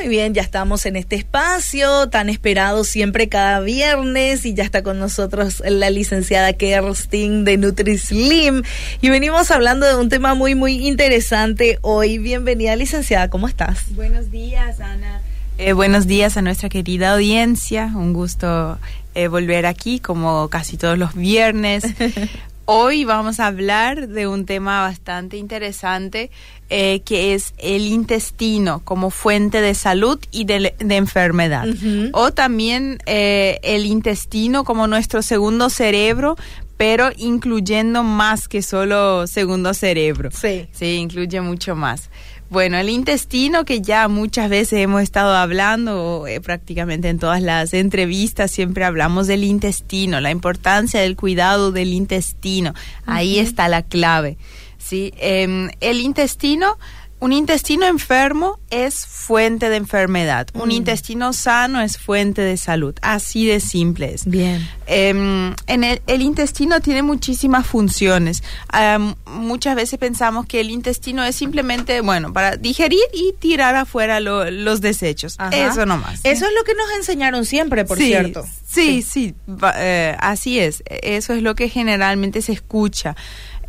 Muy bien, ya estamos en este espacio tan esperado siempre cada viernes y ya está con nosotros la licenciada Kerstin de NutriSlim y venimos hablando de un tema muy muy interesante hoy. Bienvenida licenciada, ¿cómo estás? Buenos días, Ana. Eh, buenos días a nuestra querida audiencia. Un gusto eh, volver aquí como casi todos los viernes. Hoy vamos a hablar de un tema bastante interesante eh, que es el intestino como fuente de salud y de, enfermedad. O también eh, el intestino como nuestro segundo cerebro, pero incluyendo más que solo segundo cerebro. Sí. Sí, incluye mucho más. Bueno, el intestino que ya muchas veces hemos estado hablando, eh, prácticamente en todas las entrevistas siempre hablamos del intestino, la importancia del cuidado del intestino. Ahí está la clave. ¿Sí? Em, el intestino un intestino enfermo es fuente de enfermedad. Un mm. intestino sano es fuente de salud. Así de simple es. Bien. Em, en el, intestino tiene muchísimas funciones. muchas veces pensamos que el intestino es simplemente, bueno, para digerir y tirar afuera los desechos. Eso nomás. Eso es lo que nos enseñaron siempre, por cierto. Sí, sí, eh, así es. Eso es lo que generalmente se escucha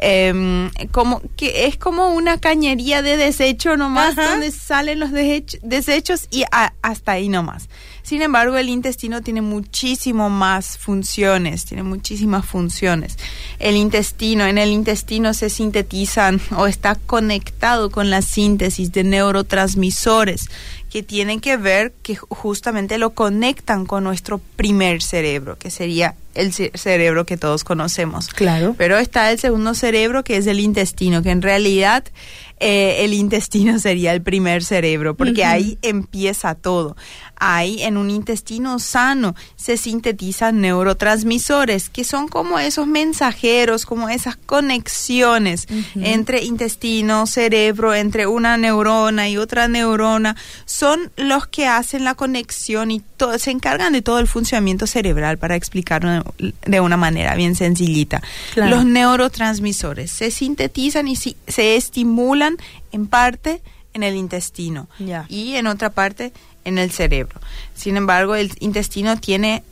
eh, como que es como una cañería de desecho nomás donde salen los desechos y hasta ahí nomás. Sin embargo, el intestino tiene muchísimo más funciones, tiene muchísimas funciones. El intestino, en el intestino se sintetizan o está conectado con la síntesis de neurotransmisores que tienen que ver, que justamente lo conectan con nuestro primer cerebro, que sería el cerebro que todos conocemos. Claro. Pero está el segundo cerebro, que es el intestino, que en realidad eh, el intestino sería el primer cerebro, porque ahí empieza todo. Ahí en un intestino sano se sintetizan neurotransmisores, que son como esos mensajeros, como esas conexiones entre intestino, cerebro, entre una neurona y otra neurona. Son los que hacen la conexión y se encargan de todo el funcionamiento cerebral, para explicarlo de una manera bien sencillita. Los neurotransmisores se sintetizan y se estimulan en parte en el intestino y en otra parte en el cerebro. Sin embargo, el intestino tiene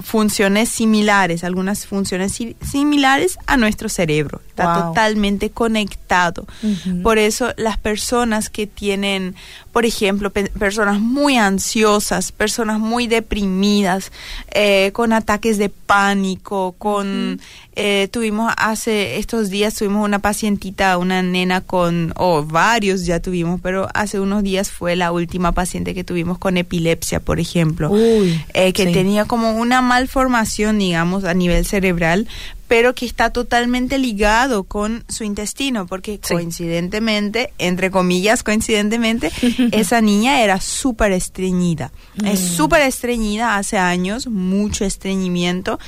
funciones similares, algunas funciones similares a nuestro cerebro. Está totalmente conectado. Por eso las personas que tienen, por ejemplo, personas muy ansiosas, personas muy deprimidas, eh, con ataques de pánico, con... Eh, tuvimos hace estos días, tuvimos una pacientita, una nena con, o varios ya tuvimos, pero hace unos días fue la última paciente que tuvimos con epilepsia, por ejemplo, eh, que tenía como una malformación, digamos, a nivel cerebral, pero que está totalmente ligado con su intestino, porque coincidentemente, entre comillas, coincidentemente, esa niña era súper estreñida. Es mm. súper estreñida hace años, mucho estreñimiento,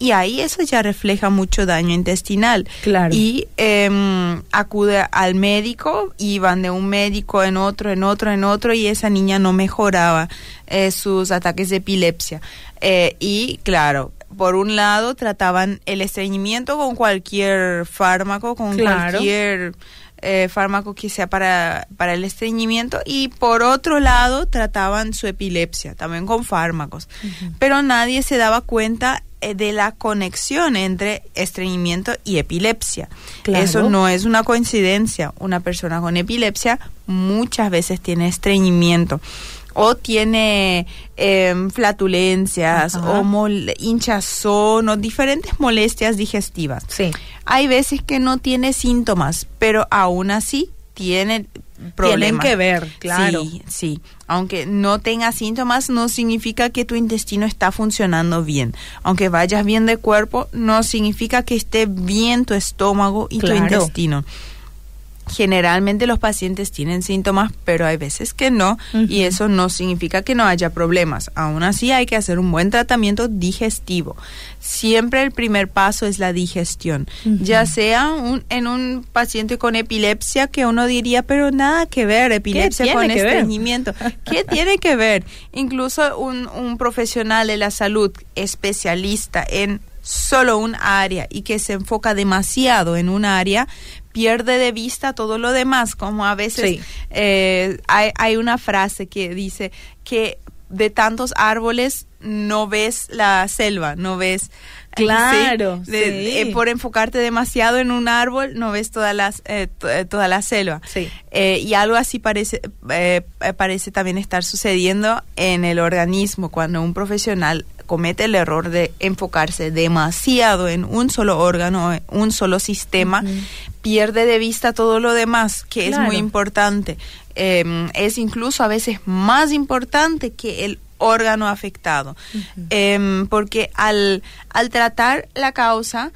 y ahí eso ya refleja mucho daño intestinal. Claro. Y em, acude al médico, iban de un médico en otro, en otro, en otro, y esa niña no mejoraba eh, sus ataques de epilepsia. Eh, y claro, por un lado trataban el estreñimiento con cualquier fármaco, con cualquier eh, fármaco que sea para, para el estreñimiento y por otro lado trataban su epilepsia, también con fármacos. Pero nadie se daba cuenta de la conexión entre estreñimiento y epilepsia. Eso no es una coincidencia. Una persona con epilepsia muchas veces tiene estreñimiento o tiene em, flatulencias o hinchazón o diferentes molestias digestivas. Sí. Hay veces que no tiene síntomas, pero aún así tiene problemas. Tienen que ver, claro. Sí, sí. Aunque no tenga síntomas, no significa que tu intestino está funcionando bien. Aunque vayas bien de cuerpo, no significa que esté bien tu estómago y tu intestino. Generalmente los pacientes tienen síntomas, pero hay veces que no, y eso no significa que no haya problemas. Aún así hay que hacer un buen tratamiento digestivo. Siempre el primer paso es la digestión, ya sea un, en un paciente con epilepsia que uno diría, pero nada que ver, epilepsia con estreñimiento. ¿Qué tiene que ver? Incluso un, un profesional de la salud especialista en solo un área y que se enfoca demasiado en un área pierde de vista todo lo demás, como a veces eh, hay, hay una frase que dice que de tantos árboles no ves la selva, no ves Claro. Eh, por enfocarte demasiado en un árbol, no ves toda, las, eh, eh, toda la selva. Sí. y algo así parece, parece también estar sucediendo en el organismo cuando un profesional comete el error de enfocarse demasiado en un solo órgano, un solo sistema, pierde de vista todo lo demás, que es muy importante. Em, es incluso a veces más importante que el órgano afectado. Em, porque al, al tratar la causa,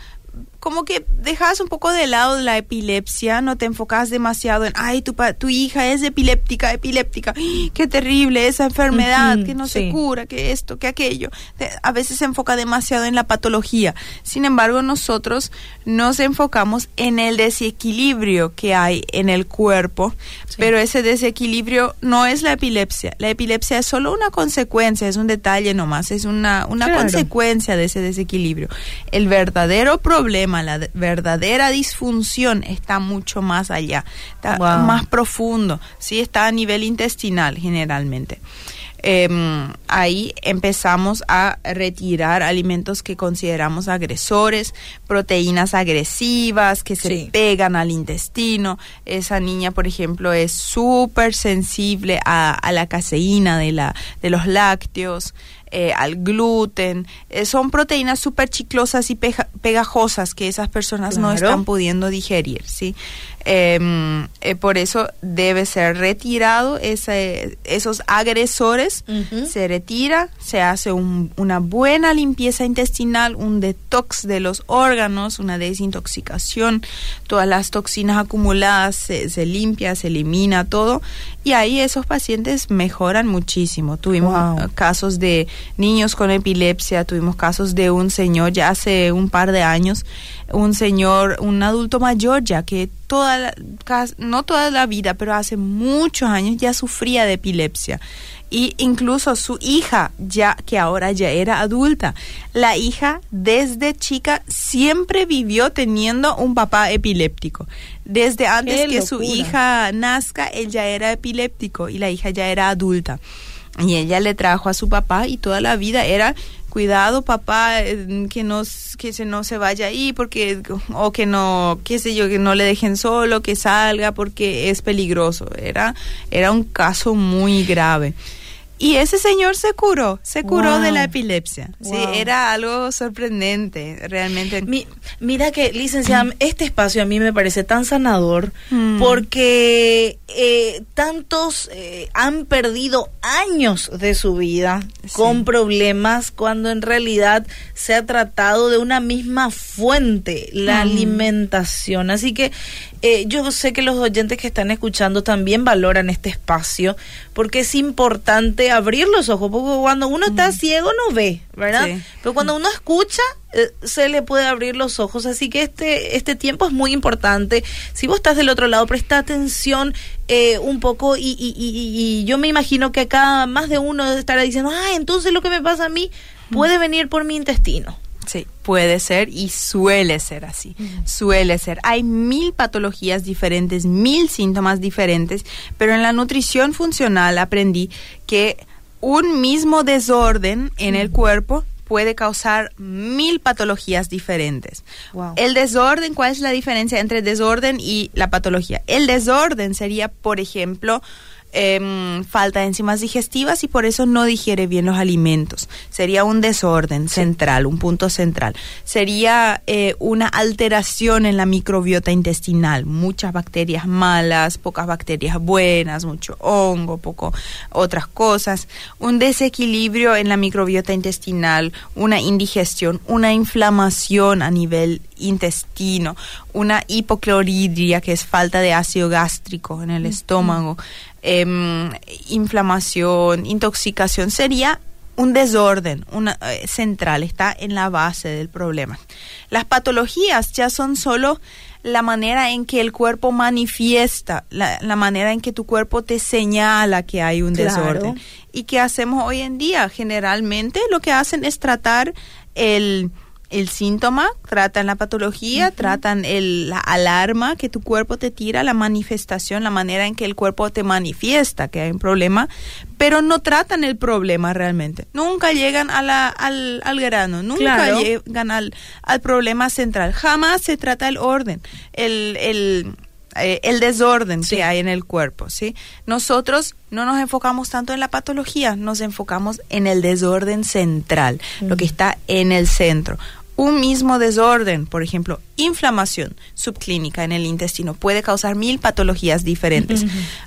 como que dejas un poco de lado la epilepsia, no te enfocas demasiado en, ay, tu, tu hija es epiléptica, epiléptica, qué terrible esa enfermedad, que no se cura, que esto, que aquello. A veces se enfoca demasiado en la patología. Sin embargo, nosotros nos enfocamos en el desequilibrio que hay en el cuerpo, pero ese desequilibrio no es la epilepsia. La epilepsia es solo una consecuencia, es un detalle nomás, es una, una consecuencia de ese desequilibrio. El verdadero problema la verdadera disfunción está mucho más allá, está más profundo, sí está a nivel intestinal generalmente. Em, ahí empezamos a retirar alimentos que consideramos agresores, proteínas agresivas que se pegan al intestino. Esa niña, por ejemplo, es súper sensible a, la caseína de, la, de los lácteos. Eh, al gluten. Eh, son proteínas súper chiclosas y pegajosas que esas personas no están pudiendo digerir, ¿sí? Em, eh, por eso debe ser retirado ese, esos agresores, se retira, se hace una buena limpieza intestinal, un detox de los órganos, una desintoxicación, todas las toxinas acumuladas se, limpia, se elimina todo y ahí esos pacientes mejoran muchísimo. Tuvimos casos de niños con epilepsia, tuvimos casos de un señor ya hace un par de años, un señor, un adulto mayor ya que toda la, no toda la vida, pero hace muchos años ya sufría de epilepsia. Y incluso su hija, ya que ahora ya era adulta, la hija desde chica siempre vivió teniendo un papá epiléptico. Desde antes que su hija nazca, él ya era epiléptico y la hija ya era adulta. Y ella le trajo a su papá y toda la vida era cuidado papá eh, que no que se no se vaya ahí porque o que no qué sé yo que no le dejen solo que salga porque es peligroso era era un caso muy grave y ese señor se curó, se curó de la epilepsia. Sí, era algo sorprendente, realmente. mira que, licenciada, este espacio a mí me parece tan sanador mm. porque eh, tantos eh, han perdido años de su vida con problemas cuando en realidad se ha tratado de una misma fuente, la mm. alimentación. Así que eh, yo sé que los oyentes que están escuchando también valoran este espacio porque es importante abrir los ojos, porque cuando uno está ciego no ve, ¿verdad? Pero cuando uno escucha, eh, se le puede abrir los ojos. Así que este, este tiempo es muy importante. Si vos estás del otro lado, presta atención eh, un poco y, y, y, yo me imagino que acá más de uno estará diciendo, ah, entonces lo que me pasa a mí puede venir por mi intestino. Sí, puede ser y suele ser así. Suele ser. Hay mil patologías diferentes, mil síntomas diferentes, pero en la nutrición funcional aprendí que un mismo desorden en el cuerpo puede causar mil patologías diferentes. El desorden, ¿cuál es la diferencia entre desorden y la patología? El desorden sería, por ejemplo, Em, falta de enzimas digestivas y por eso no digiere bien los alimentos. Sería un desorden central, un punto central. Sería eh, una alteración en la microbiota intestinal, muchas bacterias malas, pocas bacterias buenas, mucho hongo, poco otras cosas. Un desequilibrio en la microbiota intestinal, una indigestión, una inflamación a nivel intestino, una hipocloridria, que es falta de ácido gástrico en el estómago, Em, inflamación, intoxicación, sería un desorden una, eh, central, está en la base del problema. Las patologías ya son solo la manera en que el cuerpo manifiesta, la, manera en que tu cuerpo te señala que hay un desorden. ¿Y qué hacemos hoy en día? Generalmente lo que hacen es tratar el el síntoma, tratan la patología, tratan el, la alarma que tu cuerpo te tira, la manifestación, la manera en que el cuerpo te manifiesta que hay un problema, pero no tratan el problema realmente. Nunca llegan a la, al, al grano, nunca llegan al, al problema central. Jamás se trata el orden, el, el eh, el desorden que hay en el cuerpo, ¿sí? Nosotros no nos enfocamos tanto en la patología, nos enfocamos en el desorden central, lo que está en el centro un mismo desorden, por ejemplo, inflamación subclínica en el intestino, puede causar mil patologías diferentes.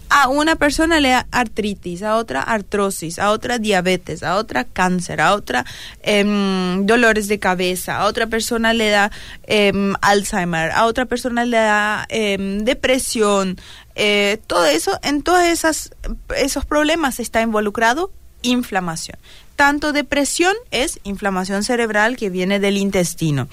A una persona le da artritis, a otra artrosis, a otra diabetes, a otra cáncer, a otra em, dolores de cabeza, a otra persona le da em, Alzheimer, a otra persona le da em, depresión. Eh, todo eso, en todos esas, esos problemas está involucrado inflamación tanto depresión es inflamación cerebral que viene del intestino.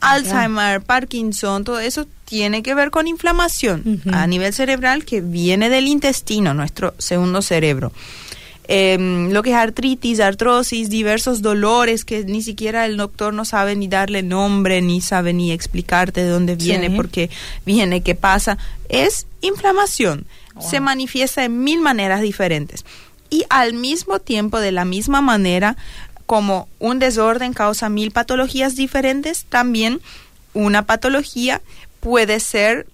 Alzheimer, Parkinson, todo eso tiene que ver con inflamación a nivel cerebral que viene del intestino, nuestro segundo cerebro. Em, lo que es artritis, artrosis, diversos dolores que ni siquiera el doctor no sabe ni darle nombre, ni sabe ni explicarte de dónde viene, por qué viene, qué pasa, es inflamación. Se manifiesta en mil maneras diferentes y al mismo tiempo, de la misma manera, como un desorden causa mil patologías diferentes, también una patología puede ser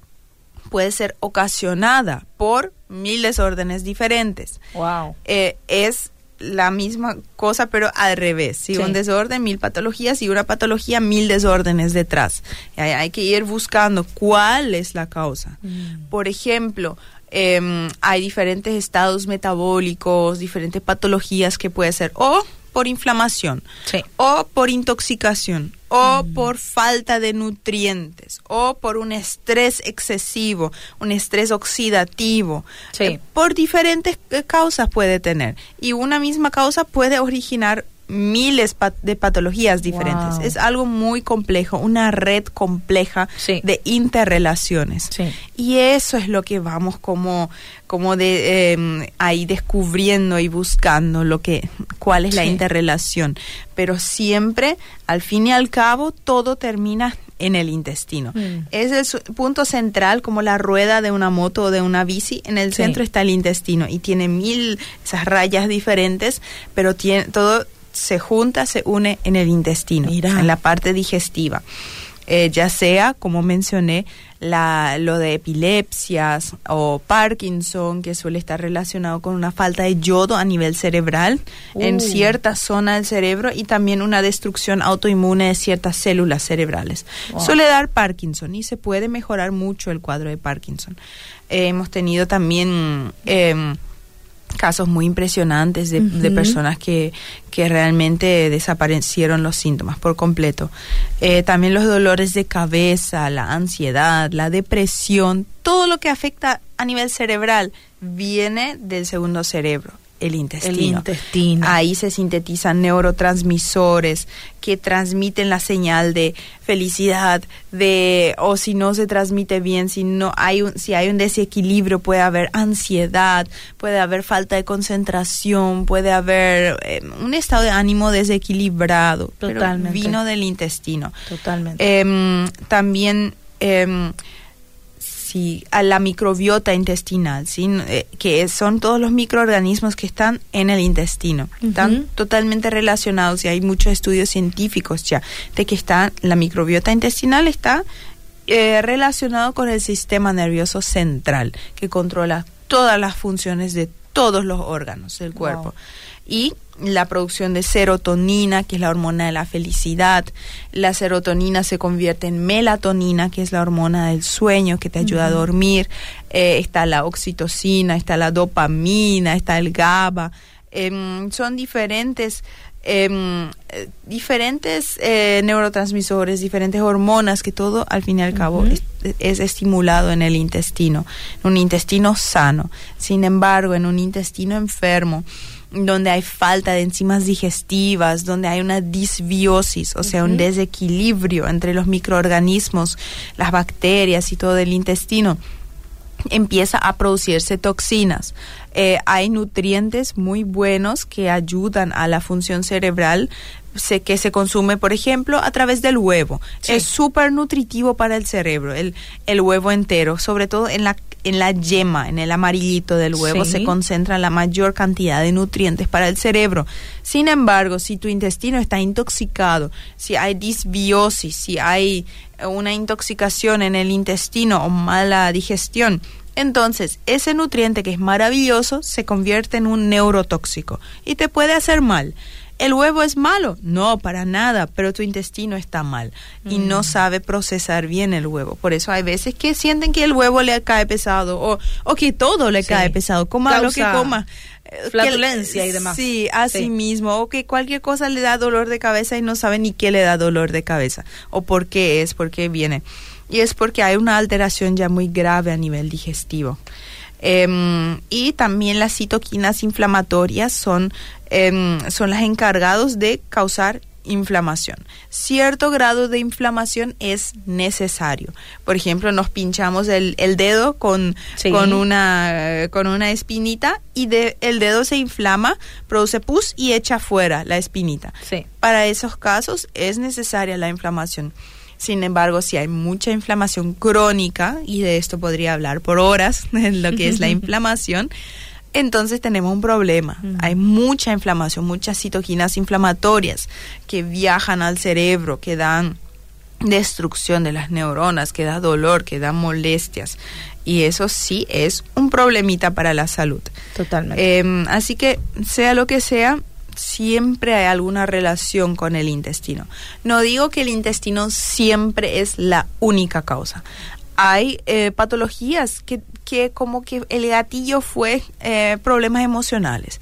puede ser ocasionada por mil desórdenes diferentes. Wow. Eh, es la misma cosa, pero al revés. Si un desorden, mil patologías y una patología, mil desórdenes detrás. Hay, que ir buscando cuál es la causa. Mm. Por ejemplo, Em, hay diferentes estados metabólicos, diferentes patologías que puede ser o por inflamación, o por intoxicación, o mm. por falta de nutrientes, o por un estrés excesivo, un estrés oxidativo. Eh, por diferentes eh, causas puede tener. Y una misma causa puede originar miles de patologías diferentes. Es algo muy complejo, una red compleja de interrelaciones. Y eso es lo que vamos como, como de em, ahí descubriendo y buscando lo que, cuál es la interrelación. Pero siempre, al fin y al cabo, todo termina en el intestino. Mm. Es el punto central, como la rueda de una moto o de una bici. En el centro está el intestino y tiene mil esas rayas diferentes, pero tiene todo se junta, se une en el intestino, en la parte digestiva. Eh, ya sea, como mencioné, la, lo de epilepsias o Parkinson, que suele estar relacionado con una falta de yodo a nivel cerebral en cierta zona del cerebro y también una destrucción autoinmune de ciertas células cerebrales. Suele dar Parkinson y se puede mejorar mucho el cuadro de Parkinson. Eh, hemos tenido también... Em, casos muy impresionantes de, personas que, que, realmente desaparecieron los síntomas por completo. Eh, también los dolores de cabeza, la ansiedad, la depresión, todo lo que afecta a nivel cerebral viene del segundo cerebro el intestino. Ahí se sintetizan neurotransmisores que transmiten la señal de felicidad, de o si no se transmite bien, si no hay un, si hay un desequilibrio puede haber ansiedad, puede haber falta de concentración, puede haber eh, un estado de ánimo desequilibrado. Totalmente. vino del intestino. Totalmente. Em, también a la microbiota intestinal, ¿sí? Eh, que son todos los microorganismos que están en el intestino. Están totalmente relacionados y hay muchos estudios científicos ya de que está, la microbiota intestinal está eh, relacionado con el sistema nervioso central, que controla todas las funciones de todos los órganos del cuerpo. Y la producción de serotonina, que es la hormona de la felicidad. La serotonina se convierte en melatonina, que es la hormona del sueño, que te ayuda a dormir. Eh, está la oxitocina, está la dopamina, está el GABA. Em, son diferentes em, eh, diferentes eh, neurotransmisores, diferentes hormonas, que todo al fin y al cabo es, estimulado en el intestino, en un intestino sano. Sin embargo, en un intestino enfermo, donde hay falta de enzimas digestivas, donde hay una disbiosis, o sea, un desequilibrio entre los microorganismos, las bacterias y todo el intestino. empieza a producirse toxinas. Eh, hay nutrientes muy buenos que ayudan a la función cerebral se, que se consume, por ejemplo, a través del huevo. Es súper nutritivo para el cerebro, el, el huevo entero, sobre todo en la en la yema, en el amarillito del huevo, se concentra la mayor cantidad de nutrientes para el cerebro. Sin embargo, si tu intestino está intoxicado, si hay disbiosis, si hay una intoxicación en el intestino o mala digestión, entonces ese nutriente que es maravilloso se convierte en un neurotóxico y te puede hacer mal. ¿El huevo es malo? No, para nada, pero tu intestino está mal y no mm. sabe procesar bien el huevo. Por eso hay veces que sienten que el huevo le cae pesado o, o que todo le cae pesado, coma lo que coma. Flatulencia y demás. Sí, así mismo. O que cualquier cosa le da dolor de cabeza y no sabe ni qué le da dolor de cabeza. O por qué es, por qué viene. Y es porque hay una alteración ya muy grave a nivel digestivo. Em, y también las citoquinas inflamatorias son, em, son las encargadas de causar inflamación. Cierto grado de inflamación es necesario. Por ejemplo, nos pinchamos el, dedo con, con, una, con una espinita y de, el dedo se inflama, produce pus y echa fuera la espinita. Para esos casos es necesaria la inflamación. Sin embargo, si hay mucha inflamación crónica, y de esto podría hablar por horas, lo que es la inflamación, entonces tenemos un problema. Hay mucha inflamación, muchas citoquinas inflamatorias que viajan al cerebro, que dan destrucción de las neuronas, que da dolor, que da molestias. Y eso sí es un problemita para la salud. Totalmente. Em, así que, sea lo que sea, siempre hay alguna relación con el intestino. No digo que el intestino siempre es la única causa. Hay eh, patologías que, que como que el gatillo fue eh, problemas emocionales.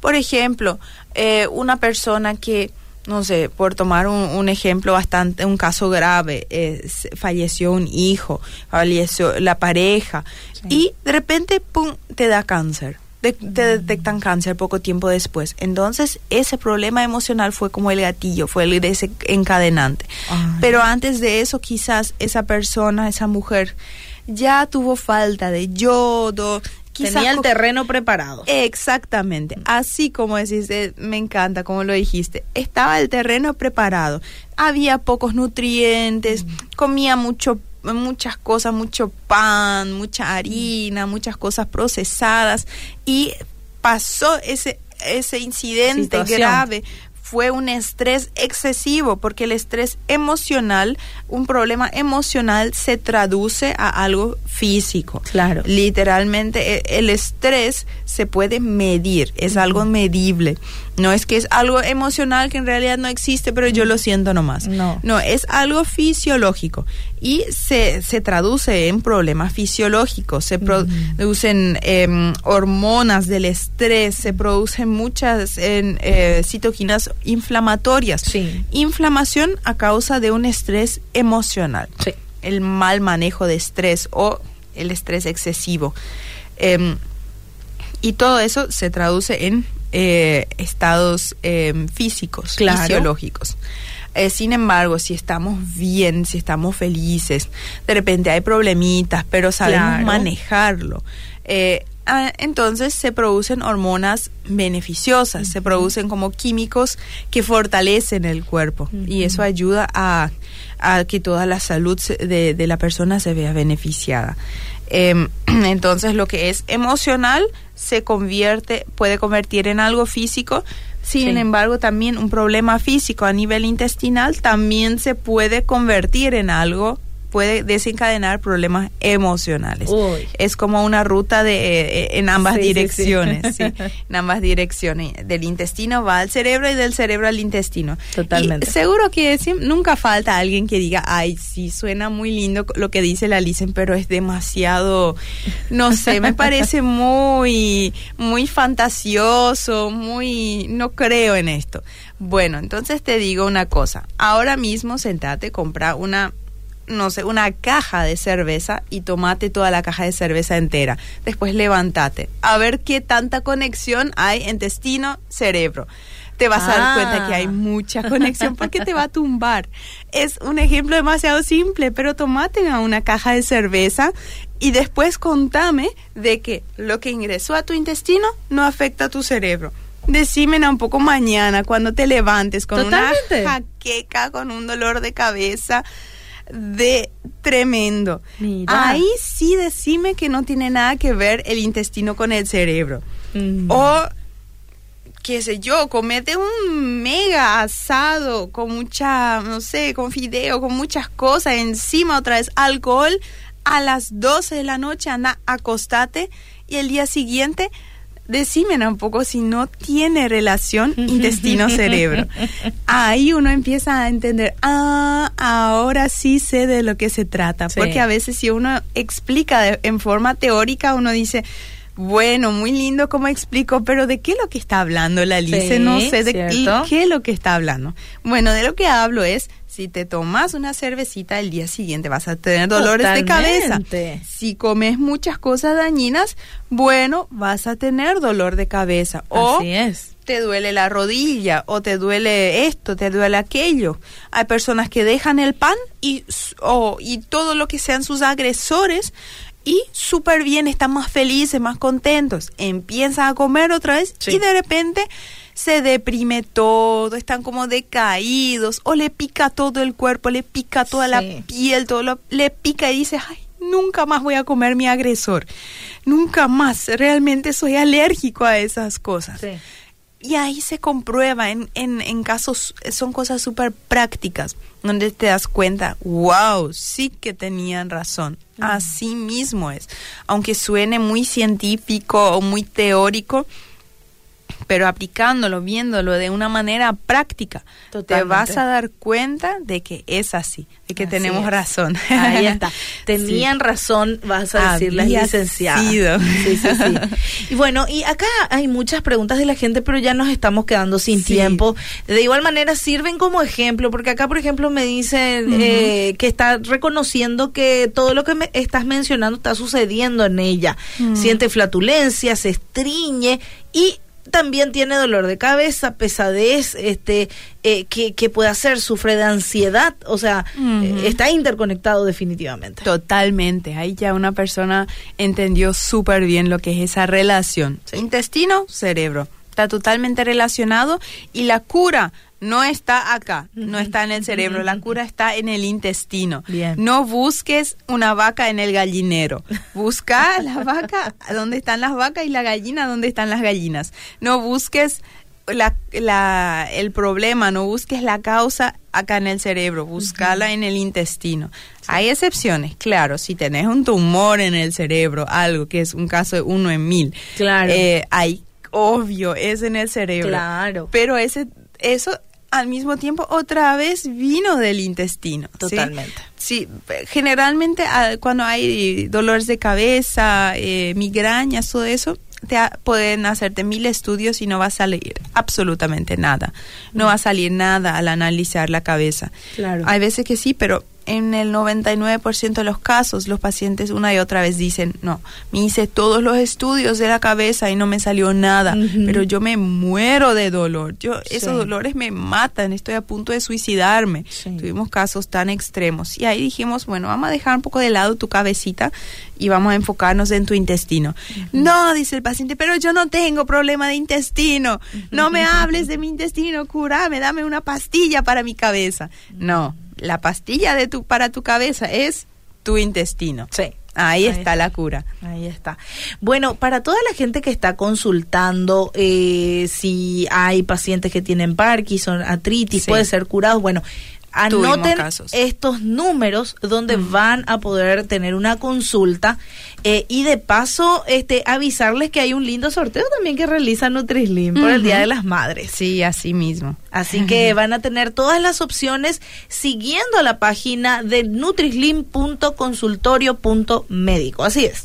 Por ejemplo, eh, una persona que no sé, por tomar un, ejemplo bastante, un caso grave, falleció un hijo, falleció la pareja y de repente, ¡pum!, te da cáncer te, detectan cáncer poco tiempo después. Entonces, ese problema emocional fue como el gatillo, fue el desencadenante. Pero antes de eso, quizás esa persona, esa mujer, ya tuvo falta de yodo. Tenía el terreno preparado. Exactamente. Así como decís, me encanta como lo dijiste. Estaba el terreno preparado. Había pocos nutrientes, comía mucho muchas cosas, mucho pan, mucha harina, muchas cosas procesadas y pasó ese ese incidente grave fue un estrés excesivo, porque el estrés emocional, un problema emocional se traduce a algo físico. Claro. Literalmente e, el estrés se puede medir, es algo medible. No es que es algo emocional que en realidad no existe, pero yo lo siento nomás. No. No, es algo fisiológico y se, se traduce en problemas fisiológicos. Se producen em, hormonas del estrés, se producen muchas en, eh, citoquinas inflamatorias. Sí. Inflamación a causa de un estrés emocional. Sí. El mal manejo de estrés o el estrés excesivo. Em, y todo eso se traduce en eh, estados em, físicos, fisiológicos. Eh, sin embargo, si estamos bien, si estamos felices, de repente hay problemitas, pero sabemos manejarlo. Eh, ah, entonces se producen hormonas beneficiosas, se producen como químicos que fortalecen el cuerpo y eso ayuda a, que toda la salud de, de la persona se vea beneficiada. Em, entonces lo que es emocional se convierte, puede convertir en algo físico. Sin embargo, también un problema físico a nivel intestinal también se puede convertir en algo puede desencadenar problemas emocionales. Es como una ruta de eh, eh, en ambas direcciones, en ambas direcciones. Del intestino va al cerebro y del cerebro al intestino. Totalmente. seguro que nunca falta alguien que diga, ay, sí, suena muy lindo lo que dice la Licen, pero es demasiado, no sé, me parece muy, muy fantasioso, muy, no creo en esto. Bueno, entonces te digo una cosa. Ahora mismo sentate, compra una no sé, una caja de cerveza y tomate toda la caja de cerveza entera. Después levántate. A ver qué tanta conexión hay intestino-cerebro. te vas a dar cuenta que hay ah. mucha conexión porque te va a tumbar. Es un ejemplo demasiado simple, pero tomate a una caja de cerveza y después contame de que lo que ingresó a tu intestino no afecta a tu cerebro. Decime un poco mañana cuando te levantes con una jaqueca, con un dolor de cabeza de tremendo. Ahí sí decime que no tiene nada que ver el intestino con el cerebro. Mm. O qué sé yo, comete un mega asado con mucha, no sé, con fideo, con muchas cosas, encima otra vez alcohol, a las 12 de la noche anda, acostate y el día siguiente decime un poco si no tiene relación intestino-cerebro. Ahí uno empieza a entender, ah, ahora sí sé de lo que se trata. Porque a veces si uno explica en forma teórica, uno dice, bueno, muy lindo como explico, pero ¿de qué es lo que está hablando la Alice? no sé de qué es lo que está hablando. Bueno, de lo que hablo es, si te tomas una cervecita el día siguiente vas a tener dolores de cabeza. Si comes muchas cosas dañinas, bueno, vas a tener dolor de cabeza. O Así es. te duele la rodilla, o te duele esto, te duele aquello. Hay personas que dejan el pan y, y todo lo que sean sus agresores y súper bien, están más felices, más contentos, empiezan a comer otra vez y de repente se deprime todo, están como decaídos o le pica todo el cuerpo, le pica toda la piel, todo lo, le pica y dice, ay, nunca más voy a comer mi agresor, nunca más, realmente soy alérgico a esas cosas. Y ahí se comprueba, en, en, en casos, son cosas súper prácticas, donde te das cuenta, wow, sí que tenían razón, así mismo es. Aunque suene muy científico o muy teórico, pero aplicándolo, viéndolo de una manera práctica, te vas a dar cuenta de que es así, de que tenemos razón. Ahí está. Tenían razón, vas a decirle licenciada. Sí, sí, sí. y bueno, y acá hay muchas preguntas de la gente, pero ya nos estamos quedando sin tiempo. De igual manera sirven como ejemplo, porque acá, por ejemplo, me dicen eh, que está reconociendo que todo lo que me estás mencionando está sucediendo en ella. Siente flatulencia, se estriñe y también tiene dolor de cabeza, pesadez, este, eh, que, que, puede hacer, sufre de ansiedad, o sea, eh, está interconectado definitivamente. Totalmente, ahí ya una persona entendió súper bien lo que es esa relación. Intestino, cerebro, está totalmente relacionado y la cura no está acá, no está en el cerebro, la cura está en el intestino. No busques una vaca en el gallinero. Busca la vaca donde están las vacas y la gallina donde están las gallinas. No busques la, el problema, no busques la causa acá en el cerebro, búscala en el intestino. Hay excepciones, claro, si tenés un tumor en el cerebro, algo que es un caso de uno en mil, claro. Eh, hay obvio, es en el cerebro. Claro. Pero ese, eso al mismo tiempo otra vez vino del intestino. Totalmente. Sí, generalmente ah, cuando hay dolores de cabeza, eh, migrañas, todo eso, te pueden hacerte mil estudios y no va a salir absolutamente nada. No va a salir nada al analizar la cabeza. Claro. Hay veces que sí, pero en el 99% de los casos los pacientes una y otra vez dicen, no, me hice todos los estudios de la cabeza y no me salió nada, pero yo me muero de dolor, yo esos dolores me matan, estoy a punto de suicidarme. Tuvimos casos tan extremos. Y ahí dijimos, bueno, vamos a dejar un poco de lado tu cabecita y vamos a enfocarnos en tu intestino. No, dice el paciente, pero yo no tengo problema de intestino, no me hables de mi intestino, curame, dame una pastilla para mi cabeza. No la pastilla de tu, para tu cabeza es tu intestino. Sí. Ahí, está, la cura. Ahí está. Bueno, para toda la gente que está consultando, eh, si hay pacientes que tienen Parkinson, artritis, puede ser curado, bueno, anoten estos números donde van a poder tener una consulta eh, y de paso este avisarles que hay un lindo sorteo también que realiza Nutrislim por el Día de las Madres. Sí, así mismo. Así que van a tener todas las opciones siguiendo la página de nutrislim.consultorio.médico. Así es.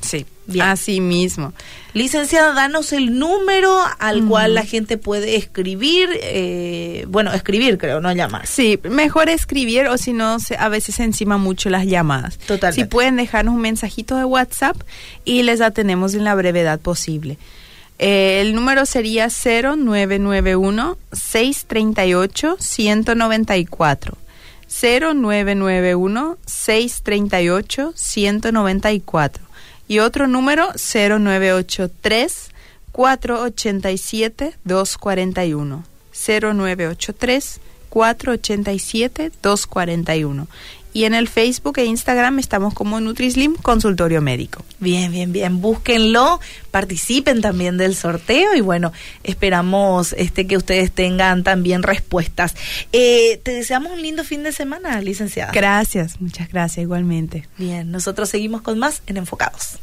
Sí. Así mismo. Licenciada, danos el número al cual la gente puede escribir, eh, bueno, escribir creo, no llamar. Sí, mejor escribir o si no, a veces se encima mucho las llamadas. Total. Si pueden dejarnos un mensajito de WhatsApp y les atendemos en la brevedad posible. Eh, el número sería 0991-638-194. 0991-638-194. Y otro número 0983 487 241. 0983 487 241 y en el Facebook e Instagram estamos como NutriSlim Consultorio Médico. Bien, bien, bien, búsquenlo, participen también del sorteo y bueno, esperamos este que ustedes tengan también respuestas. Eh, te deseamos un lindo fin de semana, licenciada. Gracias, muchas gracias igualmente. Bien, nosotros seguimos con más en Enfocados.